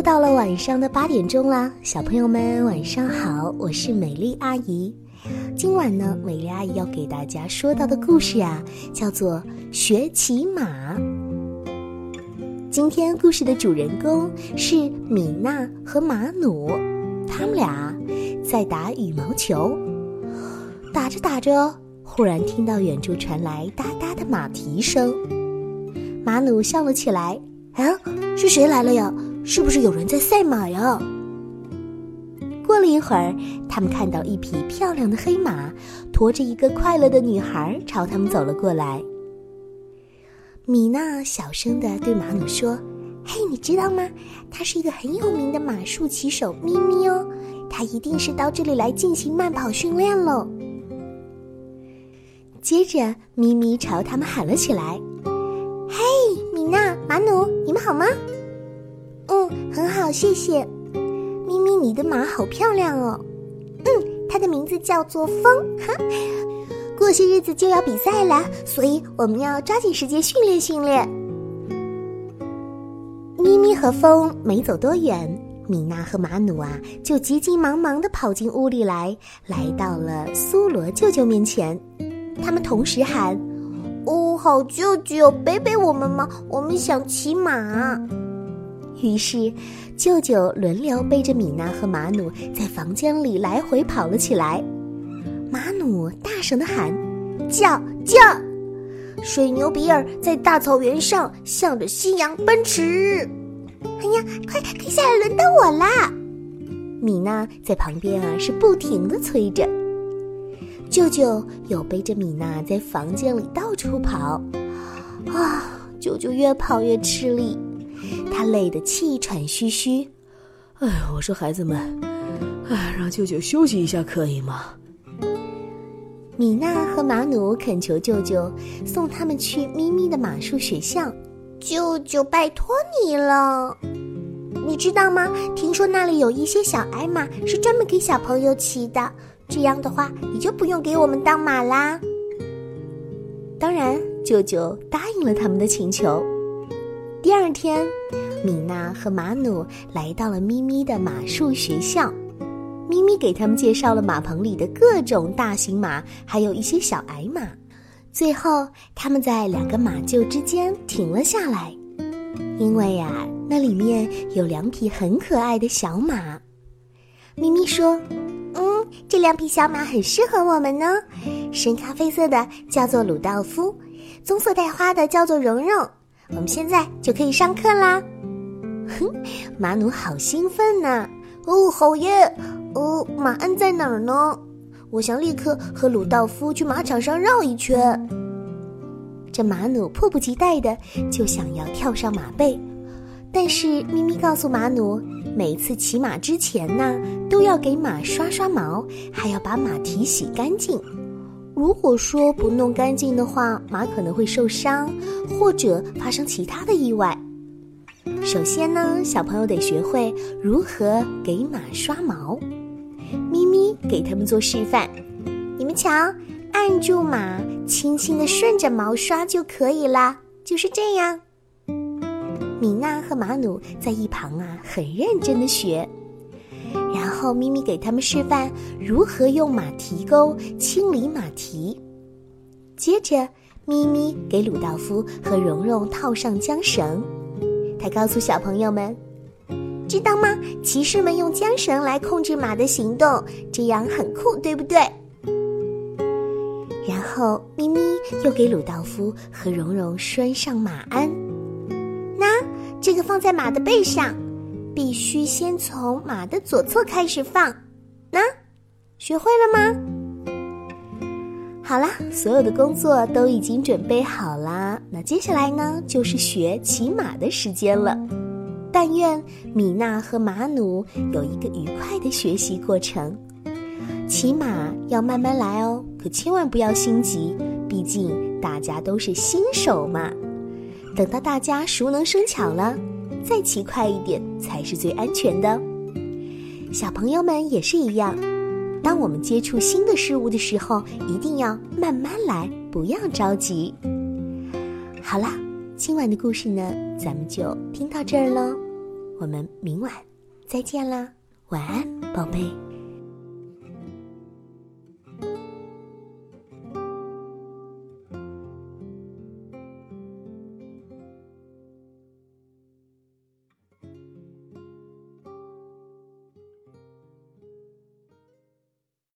又到了晚上的八点钟啦，小朋友们晚上好，我是美丽阿姨。今晚呢，美丽阿姨要给大家说到的故事啊，叫做《学骑马》。今天故事的主人公是米娜和马努，他们俩在打羽毛球。打着打着，忽然听到远处传来哒哒的马蹄声，马努笑了起来：“啊，是谁来了呀？是不是有人在赛马呀？”过了一会儿，他们看到一匹漂亮的黑马驮着一个快乐的女孩朝他们走了过来。米娜小声的对马努说：“嘿，你知道吗？他是一个很有名的马术骑手咪咪哦，他一定是到这里来进行慢跑训练喽。”接着，咪咪朝他们喊了起来：“嘿，米娜、马努，你们好吗？”“，谢谢。”咪咪，你的马好漂亮哦！嗯，它的名字叫做风。哈，过些日子就要比赛了，所以我们要抓紧时间训练训练。咪咪和风没走多远，米娜和马努啊就急急忙忙的跑进屋里来，来到了苏罗舅舅面前。他们同时喊：“哦，好舅舅，背背我们吗？我们想骑马。”于是，舅舅轮流背着米娜和马努在房间里来回跑了起来。马努大声的喊：“叫叫！”水牛比尔在大草原上向着夕阳奔驰。哎呀，快快下来，轮到我啦！米娜在旁边啊是不停的催着。舅舅又背着米娜在房间里到处跑。啊，舅舅越跑越吃力。他累得气喘吁吁，哎，我说孩子们，哎，让舅舅休息一下可以吗？米娜和马努恳求舅舅送他们去咪咪的马术学校。舅舅，拜托你了，你知道吗？听说那里有一些小矮马是专门给小朋友骑的，这样的话你就不用给我们当马啦。当然，舅舅答应了他们的请求。第二天，米娜和马努来到了咪咪的马术学校。咪咪给他们介绍了马棚里的各种大型马，还有一些小矮马。最后，他们在两个马厩之间停了下来，因为呀，那里面有两匹很可爱的小马。咪咪说：“嗯，这两匹小马很适合我们呢。深咖啡色的叫做鲁道夫，棕色带花的叫做蓉蓉。”我们现在就可以上课啦！哼，马努好兴奋呢！哦，好耶！哦，马鞍在哪儿呢？我想立刻和鲁道夫去马场上绕一圈。这马努迫不及待的就想要跳上马背，但是咪咪告诉马努，每次骑马之前呢，都要给马刷刷毛，还要把马蹄洗干净。如果说不弄干净的话，马可能会受伤，或者发生其他的意外。首先呢，小朋友得学会如何给马刷毛。咪咪给他们做示范，你们瞧，按住马，轻轻的顺着毛刷就可以啦，就是这样。米娜和马努在一旁啊，很认真的学。然后咪咪给他们示范如何用马蹄钩清理马蹄。接着，咪咪给鲁道夫和蓉蓉套上缰绳。他告诉小朋友们：“知道吗？骑士们用缰绳来控制马的行动，这样很酷，对不对？”然后，咪咪又给鲁道夫和蓉蓉拴上马鞍。那这个放在马的背上。必须先从马的左侧开始放，那学会了吗？好啦，所有的工作都已经准备好啦。那接下来呢，就是学骑马的时间了。但愿米娜和马努有一个愉快的学习过程。骑马要慢慢来哦，可千万不要心急，毕竟大家都是新手嘛。等到大家熟能生巧了。再骑快一点才是最安全的。小朋友们也是一样，当我们接触新的事物的时候，一定要慢慢来，不要着急。好啦，今晚的故事呢，咱们就听到这儿喽，我们们明晚再见啦，晚安，宝贝。